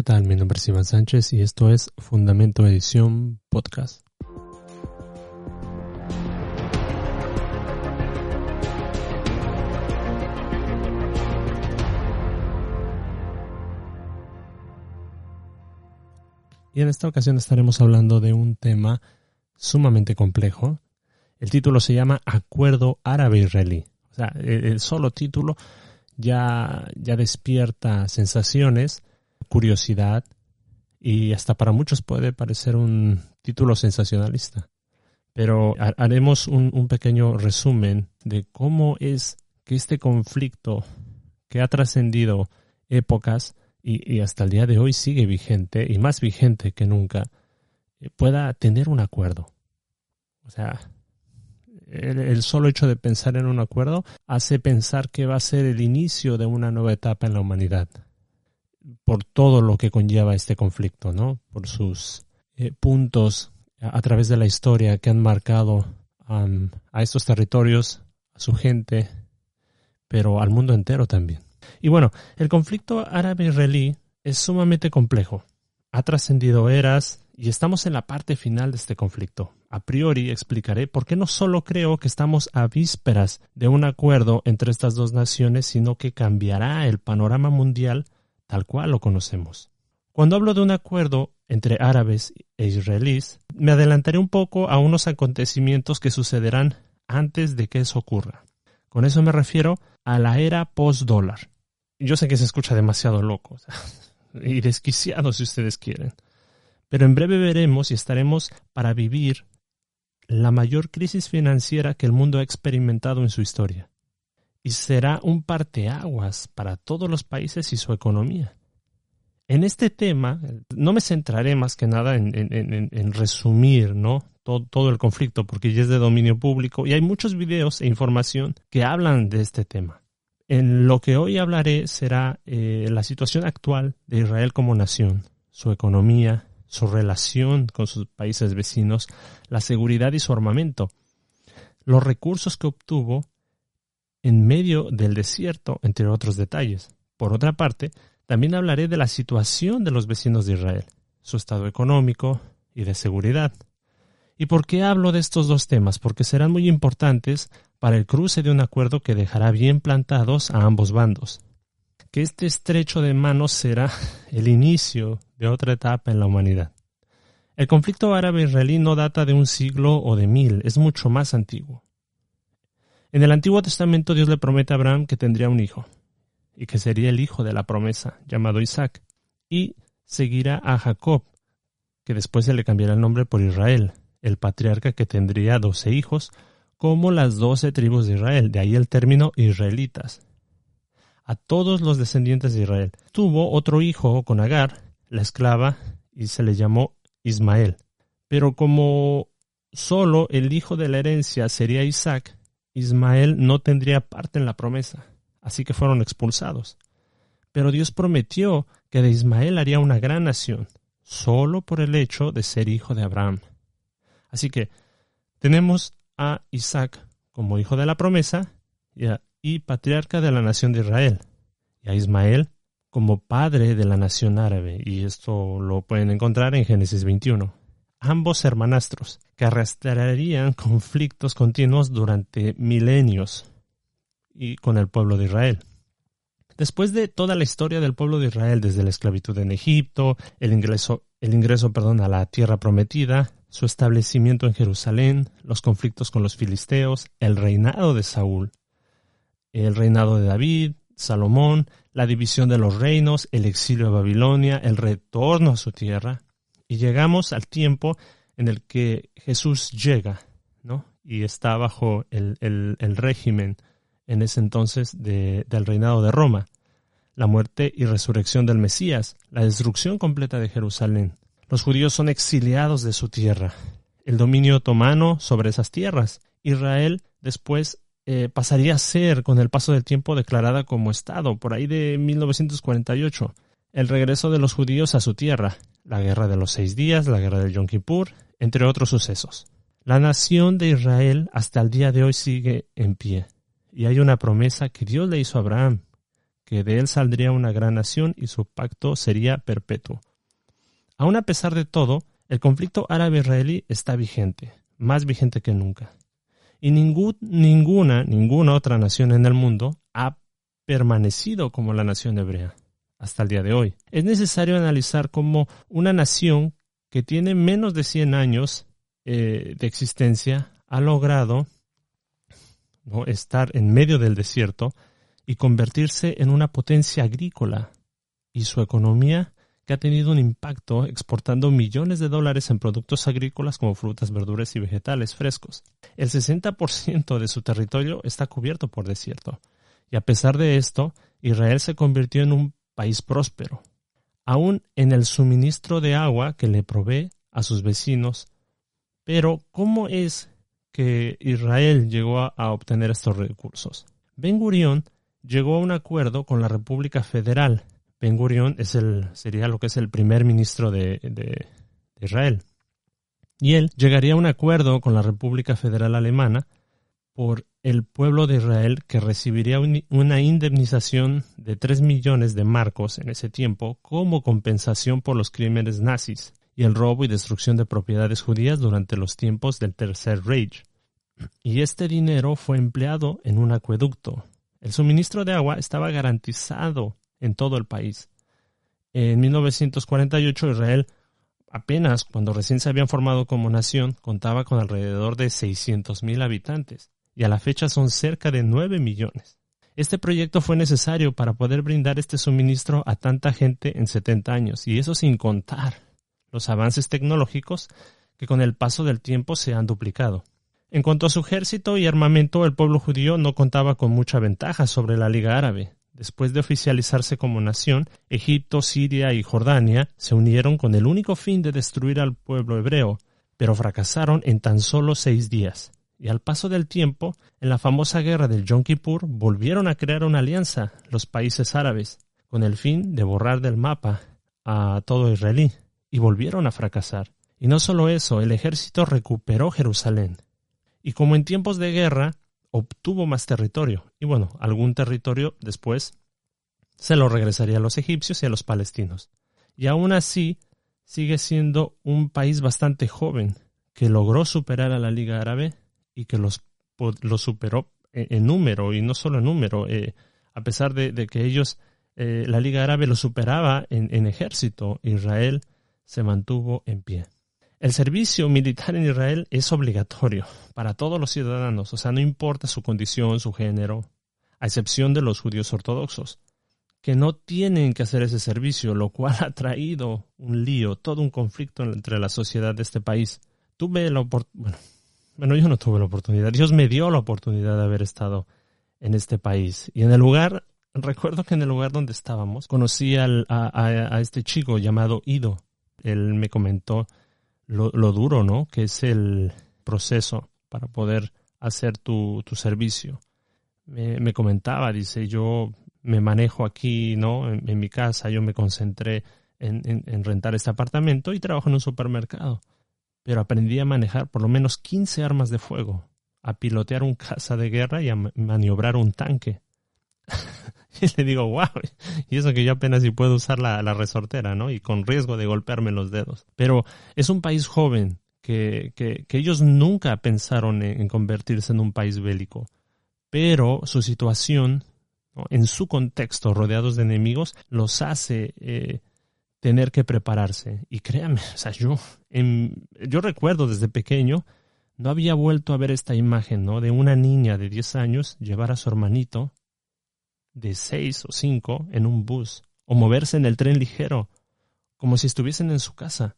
¿Qué tal? Mi nombre es Iván Sánchez y esto es Fundamento Edición Podcast. Y en esta ocasión estaremos hablando de un tema sumamente complejo. El título se llama Acuerdo Árabe-Israelí. O sea, el solo título ya, ya despierta sensaciones curiosidad y hasta para muchos puede parecer un título sensacionalista. Pero haremos un, pequeño resumen de cómo es que este conflicto que ha trascendido épocas y, hasta el día de hoy sigue vigente y más vigente que nunca, eh, pueda tener un acuerdo. O sea, el, solo hecho de pensar en un acuerdo hace pensar que va a ser el inicio de una nueva etapa en la humanidad por todo lo que conlleva este conflicto, ¿no? Por sus eh, puntos a, través de la historia que han marcado a estos territorios, a su gente, pero al mundo entero también. Y bueno, el conflicto árabe-israelí es sumamente complejo. Ha trascendido eras y estamos en la parte final de este conflicto. A priori explicaré por qué no solo creo que estamos a vísperas de un acuerdo entre estas dos naciones, sino que cambiará el panorama mundial tal cual lo conocemos. Cuando hablo de un acuerdo entre árabes e israelíes, me adelantaré un poco a unos acontecimientos que sucederán antes de que eso ocurra. Con eso me refiero a la era post-dólar. Yo sé que se escucha demasiado loco y desquiciado si ustedes quieren, pero en breve veremos y estaremos para vivir la mayor crisis financiera que el mundo ha experimentado en su historia y será un parteaguas para todos los países y su economía. En este tema, no me centraré más que nada en, resumir ¿no? Todo, el conflicto, porque ya es de dominio público y hay muchos videos e información que hablan de este tema. En lo que hoy hablaré será eh, la situación actual de Israel como nación, su economía, su relación con sus países vecinos, la seguridad y su armamento, los recursos que obtuvo en medio del desierto, entre otros detalles. Por otra parte, también hablaré de la situación de los vecinos de Israel, su estado económico y de seguridad. ¿Y por qué hablo de estos dos temas? Porque serán muy importantes para el cruce de un acuerdo que dejará bien plantados a ambos bandos. Que este estrecho de manos será el inicio de otra etapa en la humanidad. El conflicto árabe-israelí no data de un siglo o de mil, es mucho más antiguo. En el Antiguo Testamento Dios le promete a Abraham que tendría un hijo, y que sería el hijo de la promesa, llamado Isaac, y seguirá a Jacob, que después se le cambiará el nombre por Israel, el patriarca que tendría doce hijos, como las doce tribus de Israel, de ahí el término israelitas. A todos los descendientes de Israel. Tuvo otro hijo con Agar, la esclava, y se le llamó Ismael. Pero como solo el hijo de la herencia sería Isaac, Ismael no tendría parte en la promesa, así que fueron expulsados. Pero Dios prometió que de Ismael haría una gran nación, solo por el hecho de ser hijo de Abraham. Así que tenemos a Isaac como hijo de la promesa y, patriarca de la nación de Israel, y a Ismael como padre de la nación árabe, y esto lo pueden encontrar en Génesis 21 ambos hermanastros, que arrastrarían conflictos continuos durante milenios y con el pueblo de Israel. Después de toda la historia del pueblo de Israel, desde la esclavitud en Egipto, el ingreso, el ingreso perdón, a la tierra prometida, su establecimiento en Jerusalén, los conflictos con los filisteos, el reinado de Saúl, el reinado de David, Salomón, la división de los reinos, el exilio a Babilonia, el retorno a su tierra, y llegamos al tiempo en el que Jesús llega, ¿no? Y está bajo el, régimen en ese entonces del reinado de Roma. la muerte y resurrección del Mesías, la destrucción completa de Jerusalén. Los judíos son exiliados de su tierra, el dominio otomano sobre esas tierras. Israel después eh, pasaría a ser, con el paso del tiempo, declarada como Estado, por ahí de 1948. El regreso de los judíos a su tierra, la guerra de los seis días, la guerra de Yom Kippur, entre otros sucesos. La nación de Israel hasta el día de hoy sigue en pie. Y hay una promesa que Dios le hizo a Abraham, que de él saldría una gran nación y su pacto sería perpetuo. Aun a pesar de todo, el conflicto árabe-israelí está vigente, más vigente que nunca. Y ninguna, ninguna otra nación en el mundo ha permanecido como la nación hebrea hasta el día de hoy. Es necesario analizar cómo una nación que tiene menos de 100 años eh, de existencia ha logrado estar en medio del desierto y convertirse en una potencia agrícola y su economía que ha tenido un impacto exportando millones de dólares en productos agrícolas como frutas, verduras y vegetales frescos. El 60% de su territorio está cubierto por desierto. Y a pesar de esto, Israel se convirtió en un país próspero, aún en el suministro de agua que le provee a sus vecinos. Pero, ¿cómo es que Israel llegó a, obtener estos recursos? Ben Gurion llegó a un acuerdo con la República Federal Ben Gurion es el, sería lo que es el primer ministro de, de, Israel. Y él llegaría a un acuerdo con la República Federal Alemana por el pueblo de Israel que recibiría una indemnización de 3 millones de marcos en ese tiempo como compensación por los crímenes nazis y el robo y destrucción de propiedades judías durante los tiempos del Tercer Reich. Y este dinero fue empleado en un acueducto. El suministro de agua estaba garantizado en todo el país. En 1948 Israel apenas cuando recién se habían formado como nación contaba con alrededor de 600.000 habitantes y a la fecha son cerca de 9 millones. Este proyecto fue necesario para poder brindar este suministro a tanta gente en 70 años y eso sin contar los avances tecnológicos que con el paso del tiempo se han duplicado. En cuanto a su ejército y armamento, el pueblo judío no contaba con mucha ventaja sobre la Liga Árabe, Después de oficializarse como nación, Egipto, Siria y Jordania se unieron con el único fin de destruir al pueblo hebreo, pero fracasaron en tan solo seis días. Y al paso del tiempo, en la famosa guerra del Yom Kippur, volvieron a crear una alianza, los países árabes, con el fin de borrar del mapa a todo israelí, y volvieron a fracasar. Y no solo eso, el ejército recuperó Jerusalén. Y como en tiempos de guerra, obtuvo más territorio y bueno, algún territorio después se lo regresaría a los egipcios y a los palestinos. Y aún así sigue siendo un país bastante joven que logró superar a la Liga Árabe y que los, lo superó en, número y no solo en número, eh, a pesar de, que ellos, eh, la Liga Árabe lo superaba en ejército, Israel se mantuvo en pie. El servicio militar en Israel es obligatorio para todos los ciudadanos, o sea, no importa su condición, su género, a excepción de los judíos ortodoxos, que no tienen que hacer ese servicio, lo cual ha traído un lío, todo un conflicto entre la sociedad de este país. Tuve la oportunidad, yo no tuve la oportunidad, Dios me dio la oportunidad de haber estado en este país. Y en el lugar, recuerdo que en el lugar donde estábamos, conocí a, a este chico llamado Ido. Él me comentó lo, duro, ¿no? Que es el proceso para poder hacer tu, tu servicio. Me, comentaba, dice, yo me manejo aquí, ¿no? En, mi casa, yo me concentré en, en, rentar este apartamento y trabajo en un supermercado. Pero aprendí a manejar por lo menos 15 armas de fuego, a pilotear un caza de guerra y a maniobrar un tanque. Y le digo, wow, y eso que yo apenas si puedo usar la, resortera, ¿no? Y con riesgo de golpearme los dedos. Pero es un país joven que, que, ellos nunca pensaron en, convertirse en un país bélico. Pero su situación, en su contexto, rodeados de enemigos, los hace eh, tener que prepararse. Y créanme, o sea, yo, yo recuerdo desde pequeño, no había vuelto a ver esta imagen, ¿no? De una niña de 10 años llevar a su hermanito de seis o cinco en un bus o moverse en el tren ligero, como si estuviesen en su casa.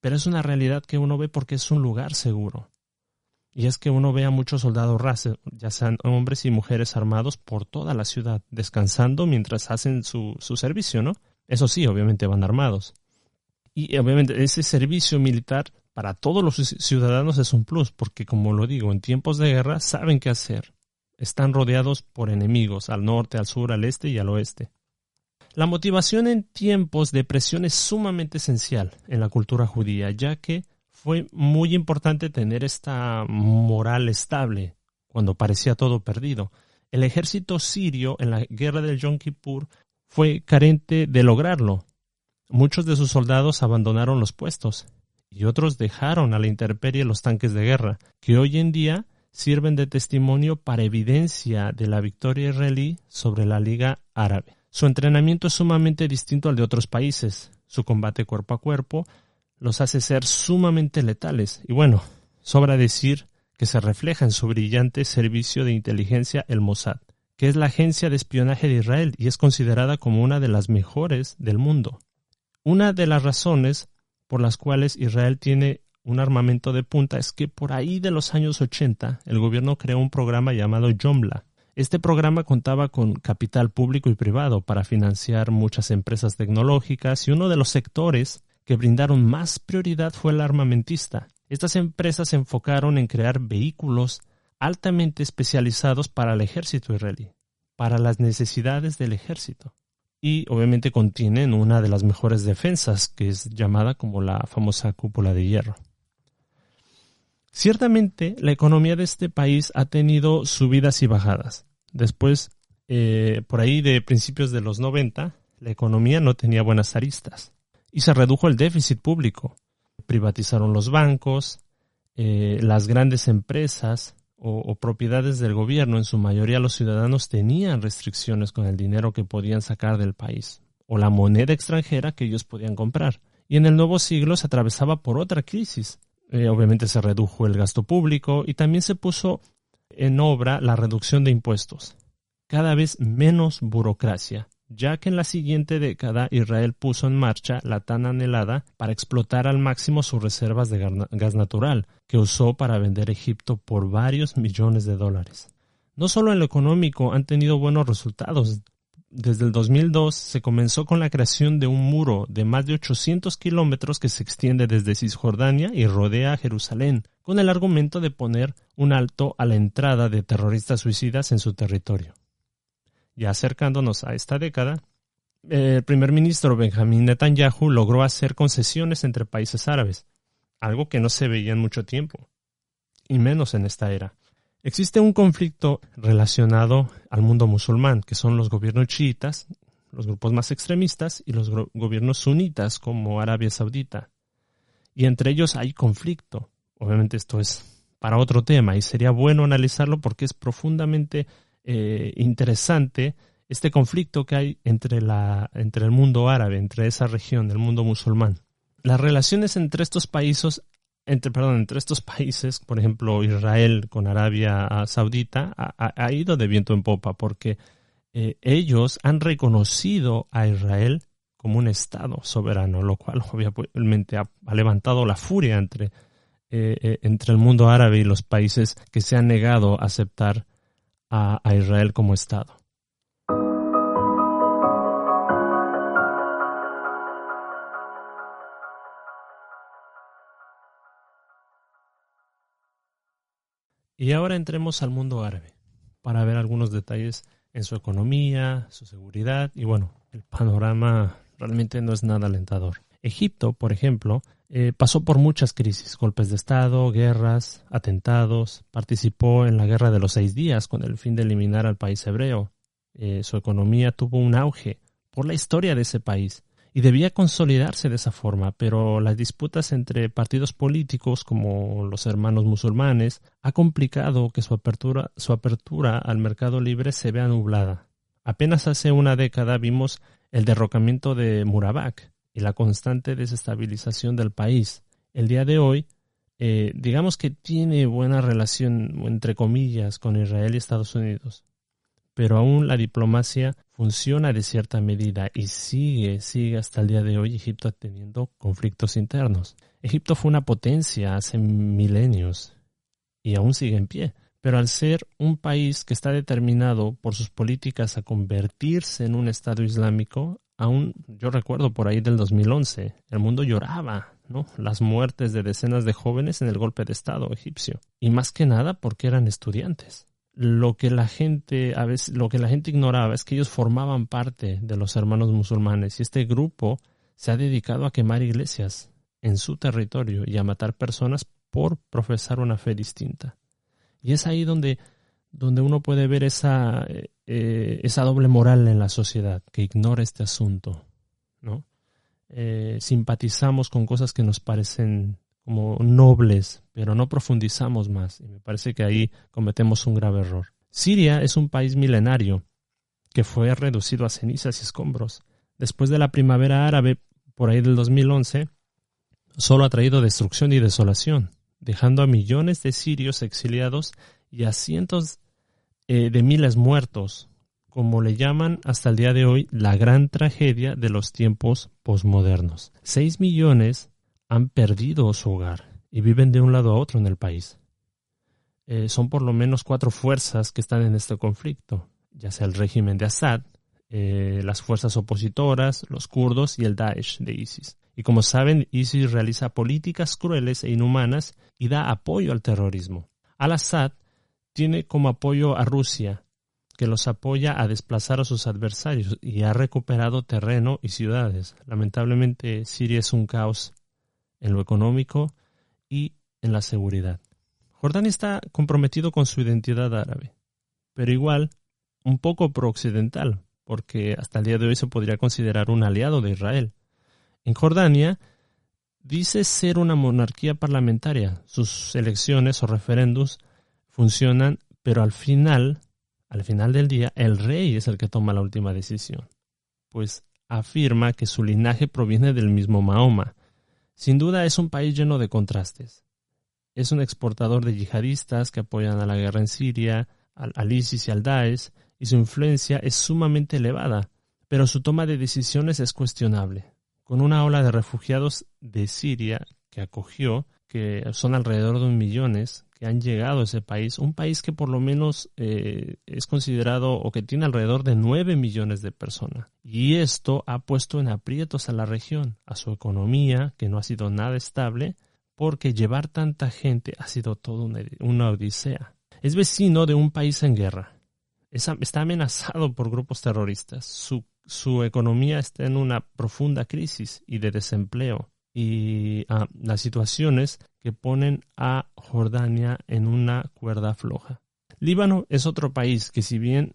Pero es una realidad que uno ve porque es un lugar seguro. Y es que uno ve a muchos soldados rasos, ya sean hombres y mujeres armados por toda la ciudad, descansando mientras hacen su, su servicio, ¿no? Eso sí, obviamente van armados. Y obviamente ese servicio militar para todos los ciudadanos es un plus, porque como lo digo, en tiempos de guerra saben qué hacer. Están rodeados por enemigos al norte, al sur, al este y al oeste. La motivación en tiempos de presión es sumamente esencial en la cultura judía, ya que fue muy importante tener esta moral estable cuando parecía todo perdido. El ejército sirio en la guerra del Yom Kippur fue carente de lograrlo. Muchos de sus soldados abandonaron los puestos y otros dejaron a la intemperie los tanques de guerra, que hoy en día sirven de testimonio para evidencia de la victoria israelí sobre la Liga Árabe. Su entrenamiento es sumamente distinto al de otros países. Su combate cuerpo a cuerpo los hace ser sumamente letales. Y bueno, sobra decir que se refleja en su brillante servicio de inteligencia el Mossad, que es la agencia de espionaje de Israel y es considerada como una de las mejores del mundo. Una de las razones por las cuales Israel tiene un armamento de punta es que por ahí de los años 80 el gobierno creó un programa llamado Jombla, este programa contaba con capital público y privado para financiar muchas empresas tecnológicas y uno de los sectores que brindaron más prioridad fue el armamentista. Estas empresas se enfocaron en crear vehículos altamente especializados para el ejército israelí, para las necesidades del ejército. Y obviamente contienen una de las mejores defensas, que es llamada como la famosa cúpula de hierro. Ciertamente, la economía de este país ha tenido subidas y bajadas. Después, eh, por ahí de principios de los 90, la economía no tenía buenas aristas y se redujo el déficit público. Privatizaron los bancos, eh, las grandes empresas o, propiedades del gobierno, en su mayoría los ciudadanos tenían restricciones con el dinero que podían sacar del país o la moneda extranjera que ellos podían comprar. Y en el nuevo siglo se atravesaba por otra crisis, eh, obviamente se redujo el gasto público y también se puso en obra la reducción de impuestos. Cada vez menos burocracia, ya que en la siguiente década Israel puso en marcha la tan anhelada para explotar al máximo sus reservas de gas natural, que usó para vender Egipto por varios millones de dólares. No solo en lo económico han tenido buenos resultados, desde el 2002 se comenzó con la creación de un muro de más de 800 kilómetros que se extiende desde Cisjordania y rodea a Jerusalén, con el argumento de poner un alto a la entrada de terroristas suicidas en su territorio. Ya acercándonos a esta década, el primer ministro Benjamin Netanyahu logró hacer concesiones entre países árabes, algo que no se veía en mucho tiempo, y menos en esta era. Existe un conflicto relacionado al mundo musulmán, que son los gobiernos chiitas, los grupos más extremistas, y los gobiernos sunitas, como Arabia Saudita. Y entre ellos hay conflicto. Obviamente esto es para otro tema y sería bueno analizarlo porque es profundamente eh, interesante este conflicto que hay entre, la, entre el mundo árabe, entre esa región, el mundo musulmán. Las relaciones entre estos países entre, perdón, entre estos países, por ejemplo, Israel con Arabia Saudita, ha, ido de viento en popa porque eh, ellos han reconocido a Israel como un Estado soberano, lo cual obviamente ha, levantado la furia entre, eh, entre el mundo árabe y los países que se han negado a aceptar a Israel como Estado. Y ahora entremos al mundo árabe para ver algunos detalles en su economía, su seguridad y bueno, el panorama realmente no es nada alentador. Egipto, por ejemplo, eh, pasó por muchas crisis, golpes de Estado, guerras, atentados, participó en la Guerra de los Seis Días con el fin de eliminar al país hebreo. Eh, su economía tuvo un auge por la historia de ese país y debía consolidarse de esa forma, pero las disputas entre partidos políticos como los hermanos musulmanes ha complicado que su apertura, su apertura al mercado libre se vea nublada. Apenas hace una década vimos el derrocamiento de Murabak y la constante desestabilización del país. El día de hoy, eh, digamos que tiene buena relación, entre comillas, con Israel y Estados Unidos, pero aún la diplomacia funciona de cierta medida y sigue, sigue hasta el día de hoy Egipto teniendo conflictos internos. Egipto fue una potencia hace milenios y aún sigue en pie. Pero al ser un país que está determinado por sus políticas a convertirse en un Estado islámico, aún yo recuerdo por ahí del 2011, el mundo lloraba, ¿no? Las muertes de decenas de jóvenes en el golpe de Estado egipcio. Y más que nada porque eran estudiantes. Lo que la gente, a veces, lo que la gente ignoraba es que ellos formaban parte de los hermanos musulmanes y este grupo se ha dedicado a quemar iglesias en su territorio y a matar personas por profesar una fe distinta. Y es ahí donde, donde uno puede ver esa, eh, esa doble moral en la sociedad, que ignora este asunto. ¿no? Eh, simpatizamos con cosas que nos parecen como nobles, pero no profundizamos más. Y me parece que ahí cometemos un grave error. Siria es un país milenario que fue reducido a cenizas y escombros. Después de la primavera árabe, por ahí del 2011, solo ha traído destrucción y desolación, dejando a millones de sirios exiliados y a cientos eh, de miles muertos, como le llaman hasta el día de hoy la gran tragedia de los tiempos posmodernos. Seis millones han perdido su hogar y viven de un lado a otro en el país. Eh, son por lo menos cuatro fuerzas que están en este conflicto, ya sea el régimen de Assad, eh, las fuerzas opositoras, los kurdos y el Daesh de ISIS. Y como saben, ISIS realiza políticas crueles e inhumanas y da apoyo al terrorismo. Al-Assad tiene como apoyo a Rusia, que los apoya a desplazar a sus adversarios y ha recuperado terreno y ciudades. Lamentablemente, Siria es un caos en lo económico y en la seguridad. Jordania está comprometido con su identidad árabe, pero igual un poco pro-occidental, porque hasta el día de hoy se podría considerar un aliado de Israel. En Jordania dice ser una monarquía parlamentaria. Sus elecciones o referendos funcionan, pero al final, al final del día, el rey es el que toma la última decisión, pues afirma que su linaje proviene del mismo Mahoma, sin duda es un país lleno de contrastes. Es un exportador de yihadistas que apoyan a la guerra en Siria, al, ISIS y al Daesh, y su influencia es sumamente elevada, pero su toma de decisiones es cuestionable. Con una ola de refugiados de Siria que acogió, que son alrededor de un millones, que han llegado a ese país, un país que por lo menos eh, es considerado o que tiene alrededor de 9 millones de personas. Y esto ha puesto en aprietos a la región, a su economía, que no ha sido nada estable, porque llevar tanta gente ha sido toda una, odisea. Es vecino de un país en guerra. está amenazado por grupos terroristas. Su, su economía está en una profunda crisis y de desempleo y ah, las situaciones que ponen a Jordania en una cuerda floja. Líbano es otro país que si bien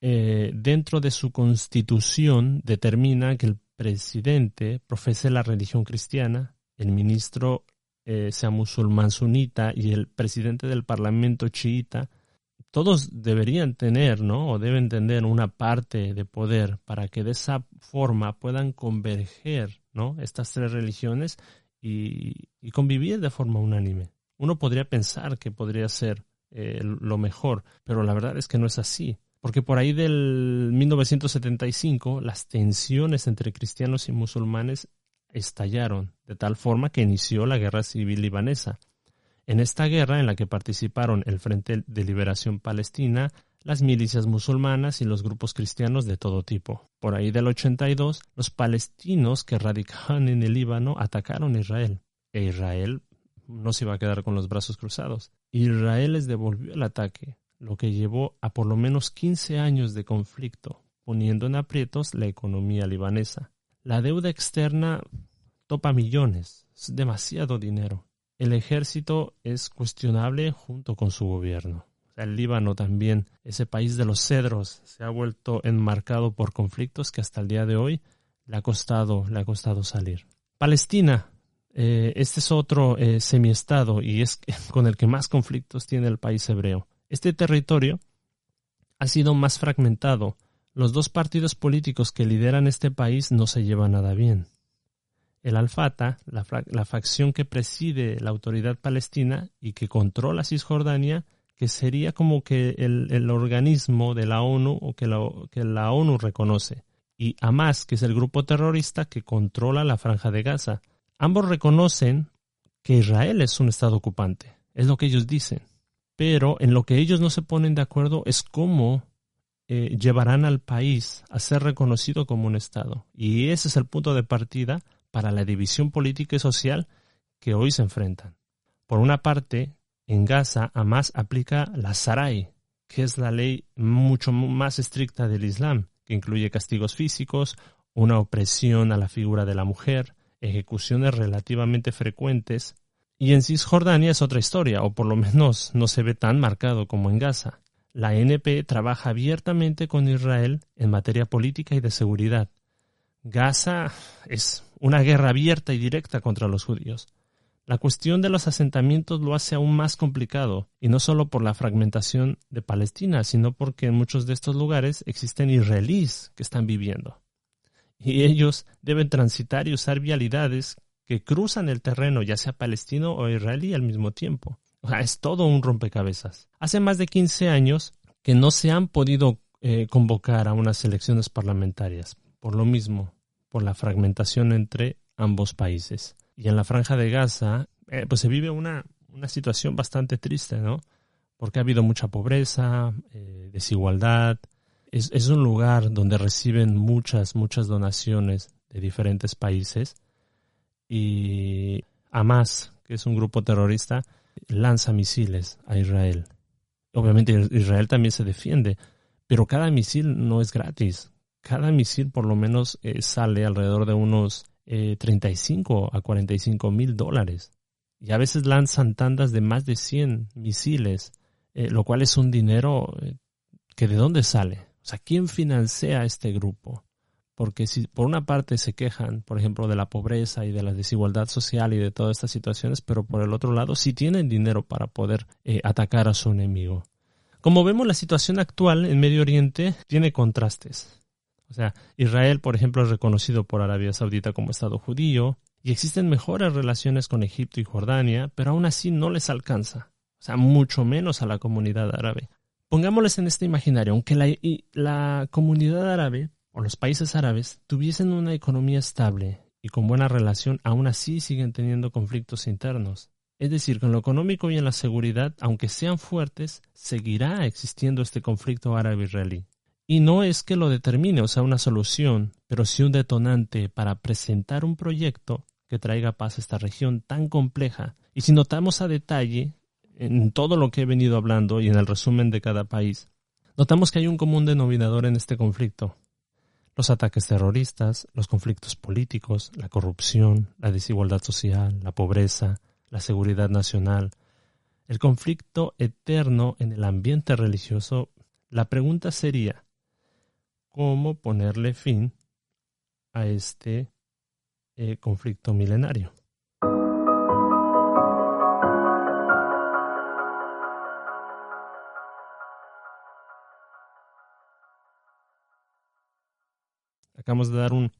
eh, dentro de su constitución determina que el presidente profese la religión cristiana, el ministro eh, sea musulmán sunita y el presidente del parlamento chiita, todos deberían tener, ¿no? O deben tener una parte de poder para que de esa forma puedan converger estas tres religiones y, convivir de forma unánime. Uno podría pensar que podría ser eh, lo mejor, pero la verdad es que no es así. Porque por ahí del 1975 las tensiones entre cristianos y musulmanes estallaron, de tal forma que inició la guerra civil libanesa. En esta guerra, en la que participaron el Frente de Liberación Palestina, las milicias musulmanas y los grupos cristianos de todo tipo. Por ahí del 82, los palestinos que radicaban en el Líbano atacaron a Israel. E Israel no se iba a quedar con los brazos cruzados. Israel les devolvió el ataque, lo que llevó a por lo menos 15 años de conflicto, poniendo en aprietos la economía libanesa. La deuda externa topa millones, es demasiado dinero. El ejército es cuestionable junto con su gobierno el Líbano también, ese país de los cedros, se ha vuelto enmarcado por conflictos que hasta el día de hoy le ha costado, le ha costado salir. Palestina, eh, este es otro eh, semiestado y es con el que más conflictos tiene el país hebreo. Este territorio ha sido más fragmentado. Los dos partidos políticos que lideran este país no se llevan nada bien. El Al-Fatah, la, la facción que preside la autoridad palestina y que controla Cisjordania, que sería como que el, organismo de la ONU o que la, que la ONU reconoce, y Hamas, que es el grupo terrorista que controla la franja de Gaza. Ambos reconocen que Israel es un Estado ocupante. Es lo que ellos dicen. Pero en lo que ellos no se ponen de acuerdo es cómo eh, llevarán al país a ser reconocido como un Estado. Y ese es el punto de partida para la división política y social que hoy se enfrentan. Por una parte, en Gaza, Hamas aplica la Sarai, que es la ley mucho más estricta del Islam, que incluye castigos físicos, una opresión a la figura de la mujer, ejecuciones relativamente frecuentes, y en Cisjordania es otra historia, o por lo menos no se ve tan marcado como en Gaza. La NP trabaja abiertamente con Israel en materia política y de seguridad. Gaza es una guerra abierta y directa contra los judíos. La cuestión de los asentamientos lo hace aún más complicado, y no solo por la fragmentación de Palestina, sino porque en muchos de estos lugares existen israelíes que están viviendo. Y ellos deben transitar y usar vialidades que cruzan el terreno, ya sea palestino o israelí al mismo tiempo. O sea, es todo un rompecabezas. Hace más de 15 años que no se han podido eh, convocar a unas elecciones parlamentarias, por lo mismo, por la fragmentación entre ambos países. Y en la franja de Gaza, eh, pues se vive una, una, situación bastante triste, ¿no? Porque ha habido mucha pobreza, eh, desigualdad. Es, es, un lugar donde reciben muchas, muchas donaciones de diferentes países. Y Hamas, que es un grupo terrorista, lanza misiles a Israel. Obviamente Israel también se defiende, pero cada misil no es gratis. Cada misil por lo menos eh, sale alrededor de unos 35 eh, a 45 mil dólares. Y a veces lanzan tandas de más de 100 misiles, eh, lo cual es un dinero eh, que de dónde sale. O sea, ¿quién financia este grupo? Porque si por una parte se quejan, por ejemplo, de la pobreza y de la desigualdad social y de todas estas situaciones, pero por el otro lado sí tienen dinero para poder atacar a su enemigo. Como vemos, la situación actual en Medio Oriente tiene contrastes. O sea, Israel, por ejemplo, es reconocido por Arabia Saudita como Estado judío y existen mejores relaciones con Egipto y Jordania, pero aún así no les alcanza. O sea, mucho menos a la comunidad árabe. Pongámosles en este imaginario, aunque la, comunidad árabe o los países árabes tuviesen una economía estable y con buena relación, aún así siguen teniendo conflictos internos. Es decir, con lo económico y en la seguridad, aunque sean fuertes, seguirá existiendo este conflicto árabe-israelí. Y no es que lo determine, o sea, una solución, pero sí un detonante para presentar un proyecto que traiga paz a esta región tan compleja. Y si notamos a detalle, en todo lo que he venido hablando y en el resumen de cada país, notamos que hay un común denominador en este conflicto. Los ataques terroristas, los conflictos políticos, la corrupción, la desigualdad social, la pobreza, la seguridad nacional, el conflicto eterno en el ambiente religioso. La pregunta sería, cómo ponerle fin a este eh, conflicto milenario. Acabamos de dar un,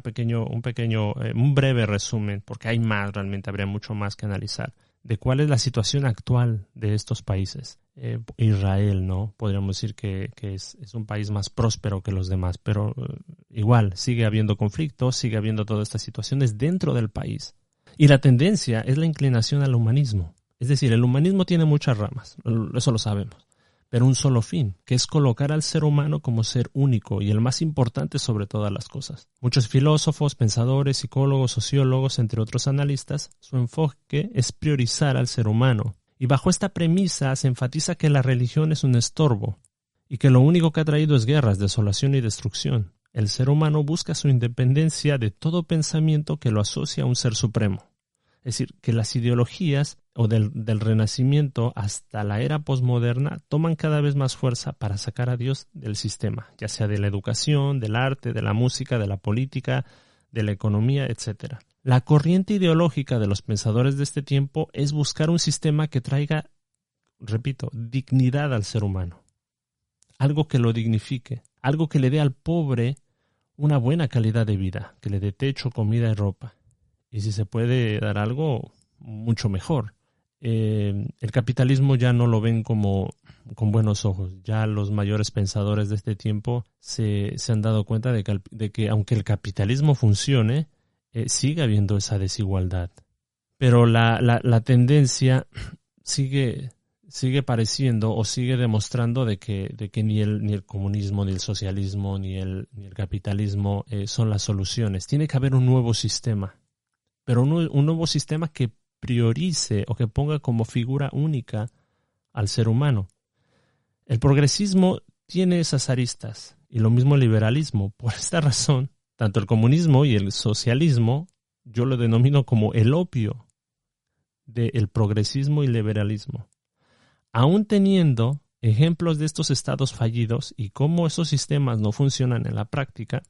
pequeño, un pequeño, eh, un breve resumen, porque hay más, realmente habría mucho más que analizar de cuál es la situación actual de estos países. Eh, Israel, ¿no? Podríamos decir que, es, un país más próspero que los demás, pero eh, igual sigue habiendo conflictos, sigue habiendo todas estas situaciones dentro del país. Y la tendencia es la inclinación al humanismo. Es decir, el humanismo tiene muchas ramas, eso lo sabemos pero un solo fin, que es colocar al ser humano como ser único y el más importante sobre todas las cosas. Muchos filósofos, pensadores, psicólogos, sociólogos, entre otros analistas, su enfoque es priorizar al ser humano. Y bajo esta premisa se enfatiza que la religión es un estorbo y que lo único que ha traído es guerras, desolación y destrucción. El ser humano busca su independencia de todo pensamiento que lo asocia a un ser supremo. Es decir, que las ideologías o del, Renacimiento hasta la era posmoderna toman cada vez más fuerza para sacar a Dios del sistema, ya sea de la educación, del arte, de la música, de la política, de la economía, etc. La corriente ideológica de los pensadores de este tiempo es buscar un sistema que traiga, repito, dignidad al ser humano, algo que lo dignifique, algo que le dé al pobre una buena calidad de vida, que le dé techo, comida y ropa y si se puede dar algo, mucho mejor. Eh, el capitalismo ya no lo ven como con buenos ojos. Ya los mayores pensadores de este tiempo se, han dado cuenta de que, aunque el capitalismo funcione, eh, sigue habiendo esa desigualdad. Pero la, la, tendencia sigue, sigue pareciendo o sigue demostrando de que, de que ni, el, ni el comunismo, ni el socialismo, ni el, ni el capitalismo eh, son las soluciones. Tiene que haber un nuevo sistema, pero un, un nuevo sistema que priorice o que ponga como figura única al ser humano. El progresismo tiene esas aristas y lo mismo el liberalismo. Por esta razón, tanto el comunismo y el socialismo yo lo denomino como el opio del progresismo y liberalismo. Aún teniendo ejemplos de estos estados fallidos y cómo esos sistemas no funcionan en la práctica,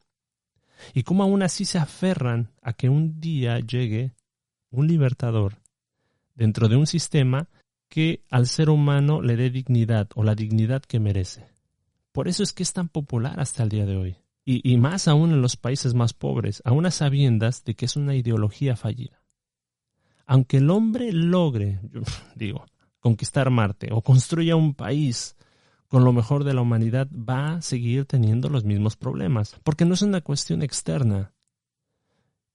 y cómo aún así se aferran a que un día llegue un libertador dentro de un sistema que al ser humano le dé dignidad o la dignidad que merece. Por eso es que es tan popular hasta el día de hoy. Y, más aún en los países más pobres, aún a sabiendas de que es una ideología fallida. Aunque el hombre logre, digo, conquistar Marte o construya un país con lo mejor de la humanidad, va a seguir teniendo los mismos problemas, porque no es una cuestión externa.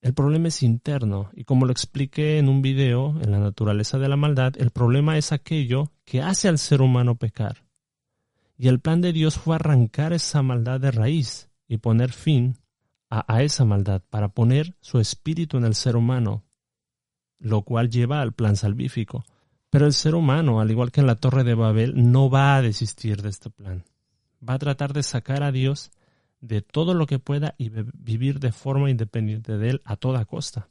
El problema es interno, y como lo expliqué en un video, en la naturaleza de la maldad, el problema es aquello que hace al ser humano pecar. Y el plan de Dios fue arrancar esa maldad de raíz y poner fin a, esa maldad, para poner su espíritu en el ser humano, lo cual lleva al plan salvífico. Pero el ser humano, al igual que en la Torre de Babel, no va a desistir de este plan. Va a tratar de sacar a Dios de todo lo que pueda y vivir de forma independiente de él a toda costa.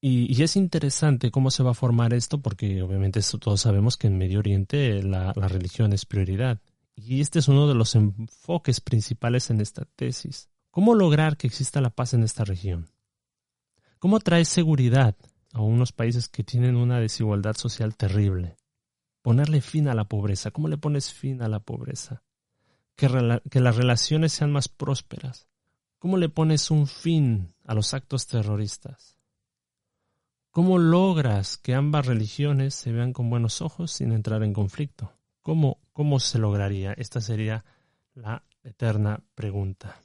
Y, es interesante cómo se va a formar esto, porque obviamente todos sabemos que en Medio Oriente la religión es prioridad. Y este es uno de los enfoques principales en esta tesis. ¿Cómo lograr que exista la paz en esta región? ¿Cómo traer seguridad a unos países que tienen una desigualdad social terrible? Ponerle fin a la pobreza. ¿Cómo le pones fin a la pobreza? Que, que las relaciones sean más prósperas. ¿Cómo le pones un fin a los actos terroristas? ¿Cómo logras que ambas religiones se vean con buenos ojos sin entrar en conflicto? ¿Cómo, ¿Cómo se lograría? Esta sería la eterna pregunta.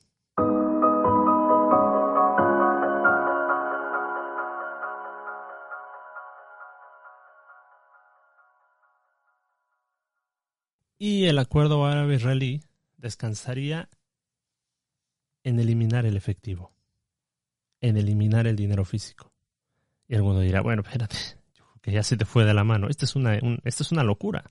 Y el acuerdo árabe-israelí descansaría en eliminar el efectivo, en eliminar el dinero físico. Y alguno dirá, bueno, espérate, que ya se te fue de la mano. Esto es una, es una locura.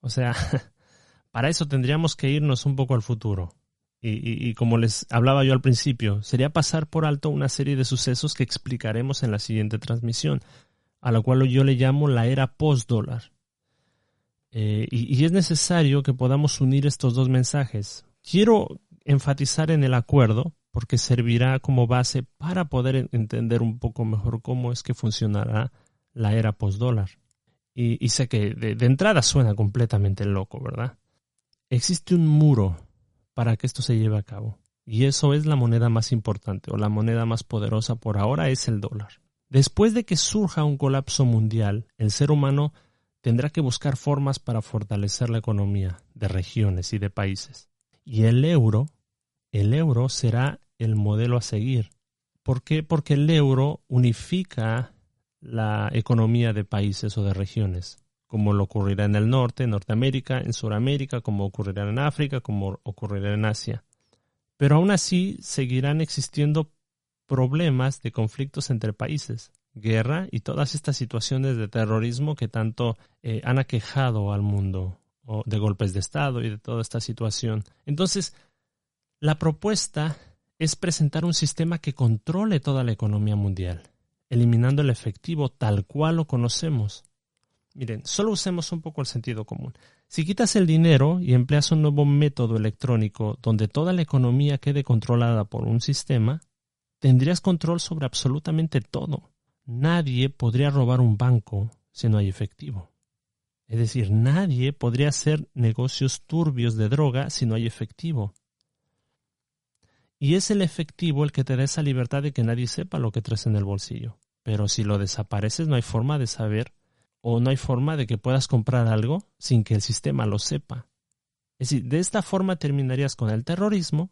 O sea, para eso tendríamos que irnos un poco al futuro. Y, como les hablaba yo al principio, sería pasar por alto una serie de sucesos que explicaremos en la siguiente transmisión, a la cual yo le llamo la era post-dólar. Eh, y, es necesario que podamos unir estos dos mensajes. Quiero enfatizar en el acuerdo, porque servirá como base para poder entender un poco mejor cómo es que funcionará la era post-dólar. Y, sé que de, entrada suena completamente loco, ¿verdad? Existe un muro para que esto se lleve a cabo. Y eso es la moneda más importante o la moneda más poderosa por ahora es el dólar. Después de que surja un colapso mundial, el ser humano tendrá que buscar formas para fortalecer la economía de regiones y de países. Y el euro, el euro será el modelo a seguir. ¿Por qué? Porque el euro unifica la economía de países o de regiones, como lo ocurrirá en el norte, en Norteamérica, en Sudamérica, como ocurrirá en África, como ocurrirá en Asia. Pero aún así seguirán existiendo problemas de conflictos entre países, guerra y todas estas situaciones de terrorismo que tanto eh, han aquejado al mundo, de golpes de Estado y de toda esta situación. Entonces, la propuesta es presentar un sistema que controle toda la economía mundial eliminando el efectivo tal cual lo conocemos. Miren, solo usemos un poco el sentido común. Si quitas el dinero y empleas un nuevo método electrónico donde toda la economía quede controlada por un sistema, tendrías control sobre absolutamente todo. Nadie podría robar un banco si no hay efectivo. Es decir, nadie podría hacer negocios turbios de droga si no hay efectivo. Y es el efectivo el que te da esa libertad de que nadie sepa lo que traes en el bolsillo. Pero si lo desapareces no hay forma de saber o no hay forma de que puedas comprar algo sin que el sistema lo sepa. Es decir, de esta forma terminarías con el terrorismo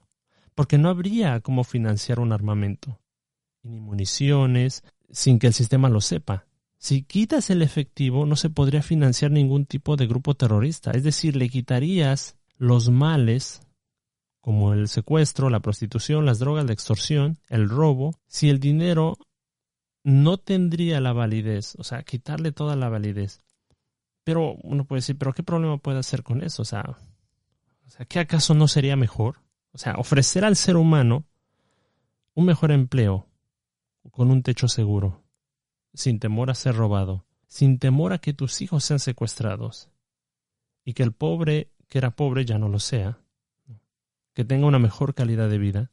porque no habría cómo financiar un armamento, ni municiones, sin que el sistema lo sepa. Si quitas el efectivo, no se podría financiar ningún tipo de grupo terrorista. Es decir, le quitarías los males como el secuestro, la prostitución, las drogas, la extorsión, el robo, si el dinero no tendría la validez, o sea, quitarle toda la validez. Pero uno puede decir, pero ¿qué problema puede hacer con eso? O sea, o sea, ¿qué acaso no sería mejor? O sea, ofrecer al ser humano un mejor empleo con un techo seguro, sin temor a ser robado, sin temor a que tus hijos sean secuestrados y que el pobre que era pobre ya no lo sea, que tenga una mejor calidad de vida.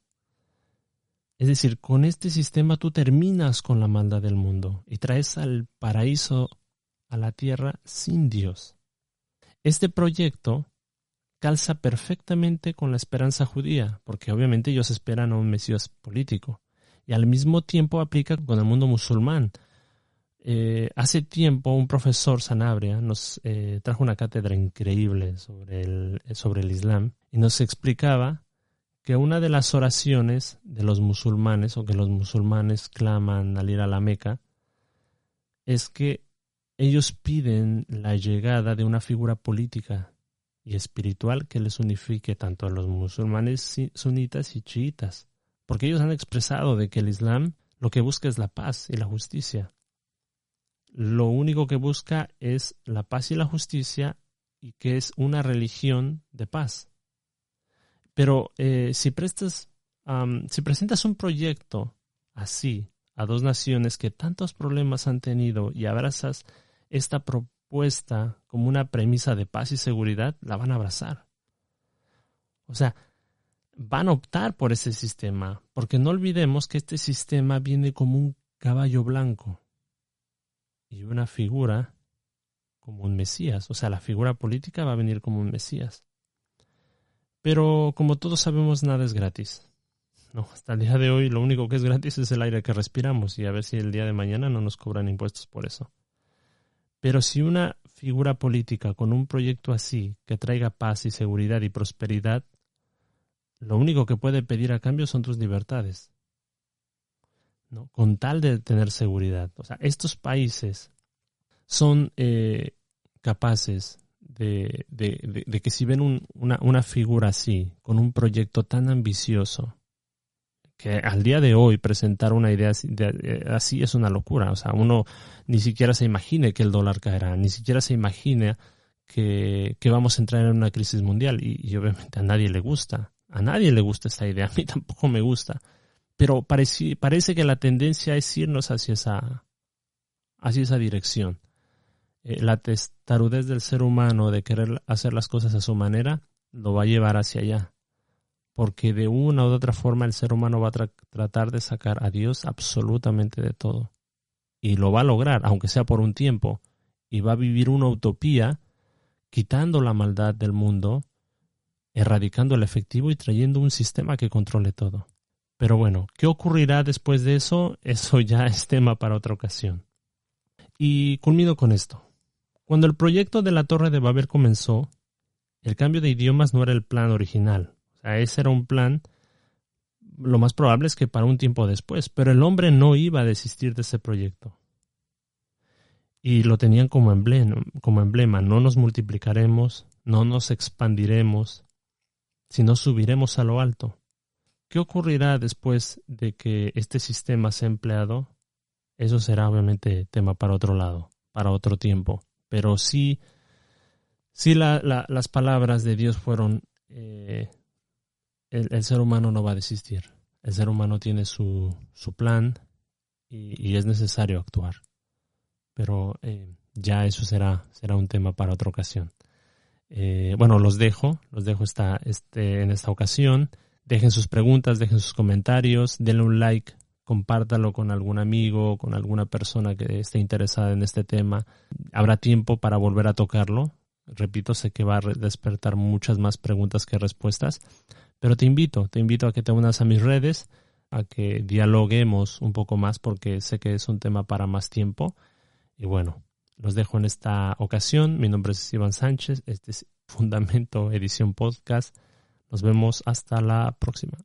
Es decir, con este sistema tú terminas con la maldad del mundo y traes al paraíso a la tierra sin Dios. Este proyecto calza perfectamente con la esperanza judía, porque obviamente ellos esperan a un Mesías político, y al mismo tiempo aplica con el mundo musulmán. Eh, hace tiempo un profesor Sanabria nos eh, trajo una cátedra increíble sobre el, sobre el Islam y nos explicaba que una de las oraciones de los musulmanes o que los musulmanes claman al ir a la Meca es que ellos piden la llegada de una figura política y espiritual que les unifique tanto a los musulmanes sunitas y chiitas, porque ellos han expresado de que el Islam lo que busca es la paz y la justicia. Lo único que busca es la paz y la justicia y que es una religión de paz. Pero eh, si prestas, si presentas un proyecto así a dos naciones que tantos problemas han tenido y abrazas esta propuesta como una premisa de paz y seguridad, la van a abrazar. O sea, van a optar por ese sistema, porque no olvidemos que este sistema viene como un caballo blanco y una figura como un Mesías. O sea, la figura política va a venir como un Mesías. Pero como todos sabemos, nada es gratis. No, hasta el día de hoy lo único que es gratis es el aire que respiramos y a ver si el día de mañana no nos cobran impuestos por eso. Pero si una figura política con un proyecto así, que traiga paz y seguridad y prosperidad, lo único que puede pedir a cambio son tus libertades. ¿no? Con tal de tener seguridad. O sea, estos países son eh, capaces de, que si ven una, una figura así, con un proyecto tan ambicioso, que al día de hoy presentar una idea así, es una locura. O sea, uno ni siquiera se imagine que el dólar caerá, ni siquiera se imagina que, vamos a entrar en una crisis mundial. Y, obviamente a nadie le gusta. A nadie le gusta esta idea. A mí tampoco me gusta. Pero parece, parece que la tendencia es irnos hacia esa, hacia esa dirección. Eh, la testarudez del ser humano de querer hacer las cosas a su manera lo va a llevar hacia allá porque de una u otra forma el ser humano va a tratar de sacar a Dios absolutamente de todo. Y lo va a lograr, aunque sea por un tiempo, y va a vivir una utopía quitando la maldad del mundo, erradicando el efectivo y trayendo un sistema que controle todo. Pero bueno, ¿qué ocurrirá después de eso? Eso ya es tema para otra ocasión. Y culmino con esto. Cuando el proyecto de la Torre de Babel comenzó, el cambio de idiomas no era el plan original, ese era un plan, lo más probable es que para un tiempo después, pero el hombre no iba a desistir de ese proyecto. Y lo tenían como emblema, como emblema, no nos multiplicaremos, no nos expandiremos, sino subiremos a lo alto. ¿Qué ocurrirá después de que este sistema sea empleado? Eso será obviamente tema para otro lado, para otro tiempo. Pero sí, sí las palabras de Dios fueron eh, el, ser humano no va a desistir. El ser humano tiene su, su plan y, es necesario actuar. Pero eh, ya eso será, será un tema para otra ocasión. Eh, bueno, los dejo, los dejo esta, este, en esta ocasión. Dejen sus preguntas, dejen sus comentarios, denle un like, compártalo con algún amigo, con alguna persona que esté interesada en este tema. Habrá tiempo para volver a tocarlo. Repito, sé que va a despertar muchas más preguntas que respuestas, pero te invito, te invito a que te unas a mis redes, a que dialoguemos un poco más porque sé que es un tema para más tiempo. Y bueno, los dejo en esta ocasión. Mi nombre es Iván Sánchez. Este es Fundamento Edición Podcast. Nos vemos hasta la próxima.